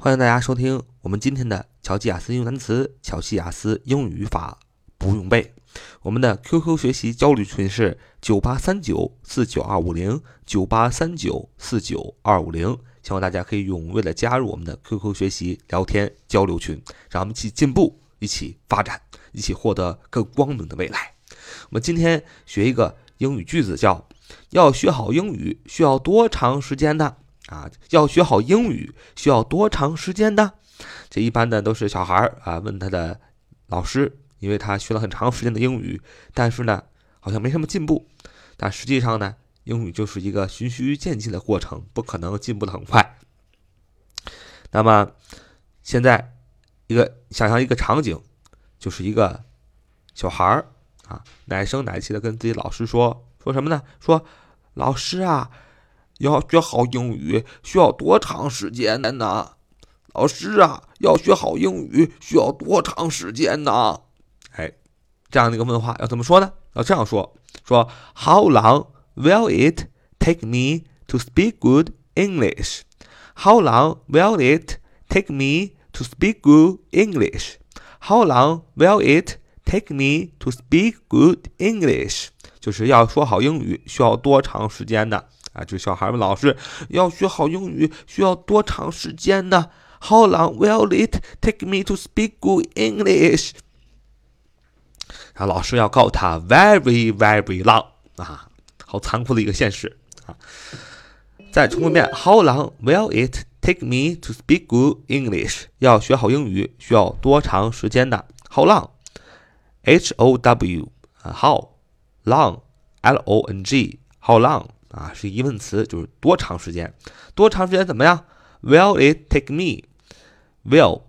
欢迎大家收听我们今天的乔吉雅思英语单词、乔西雅思英语语法不用背。我们的 QQ 学习交流群是九八三九四九二五零九八三九四九二五零，希望大家可以踊跃的加入我们的 QQ 学习聊天交流群，让我们一起进步，一起发展，一起获得更光明的未来。我们今天学一个英语句子，叫“要学好英语需要多长时间呢？”啊，要学好英语需要多长时间呢？这一般的都是小孩儿啊，问他的老师，因为他学了很长时间的英语，但是呢，好像没什么进步。但实际上呢，英语就是一个循序渐进的过程，不可能进步的很快。那么现在一个想象一个场景，就是一个小孩儿啊，奶声奶气的跟自己老师说说什么呢？说老师啊。要学好英语需要多长时间呢？老师啊，要学好英语需要多长时间呢？哎，这样的一个问话要怎么说呢？要这样说：说 How long will it take me to speak good English? How long will it take me to speak good English? How long will it take me to speak good English? 就是要说好英语需要多长时间呢？啊，就小孩们老师要学好英语需要多长时间呢？How long will it take me to speak good English？然后老师要告诉他，very very long 啊，好残酷的一个现实啊！再重复一遍，How long will it take me to speak good English？要学好英语需要多长时间呢？How long？H O W 啊，How long？L O N G？How long？ 啊，是疑问词，就是多长时间？多长时间怎么样？Will it take me? Will,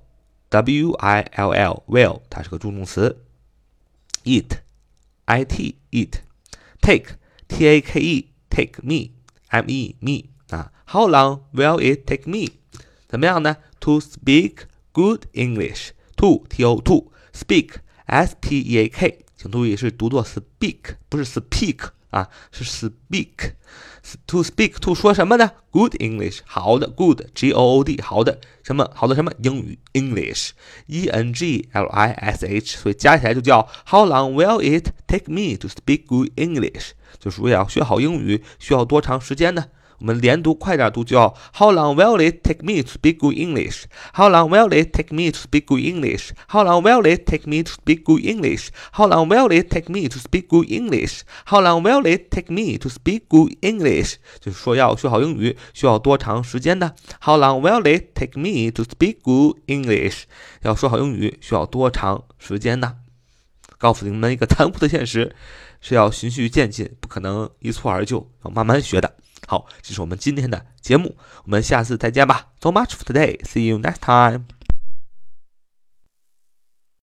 W-I-L-L, will，它是个助动词。It, I-T, it. Take, T-A-K-E, take me, M-E, me. 啊，How long will it take me? 怎么样呢？To speak good English. To, T-O, to. Speak, S-P-E-A-K. 请注意是读作 speak，不是 speak。啊，是 speak，to speak to 说什么呢？Good English，好的，good，G O O D，好的，什么好的什么英语，English，E N G L I S H，所以加起来就叫 How long will it take me to speak good English？就是我要学好英语需要多长时间呢？我们连读快点读，叫 How long will it take me to speak good English? How long will it take me to speak good English? How long will it take me to speak good English? How long will it take me to speak good English? How long will it take me to speak good English? 就是说要学好英语需要多长时间呢？How long will it take me to speak good English? 要说好英语需要多长时间呢？告诉你们一个残酷的现实，是要循序渐进，不可能一蹴而就，要慢慢学的。好，这是我们今天的节目，我们下次再见吧。So much for today. See you next time.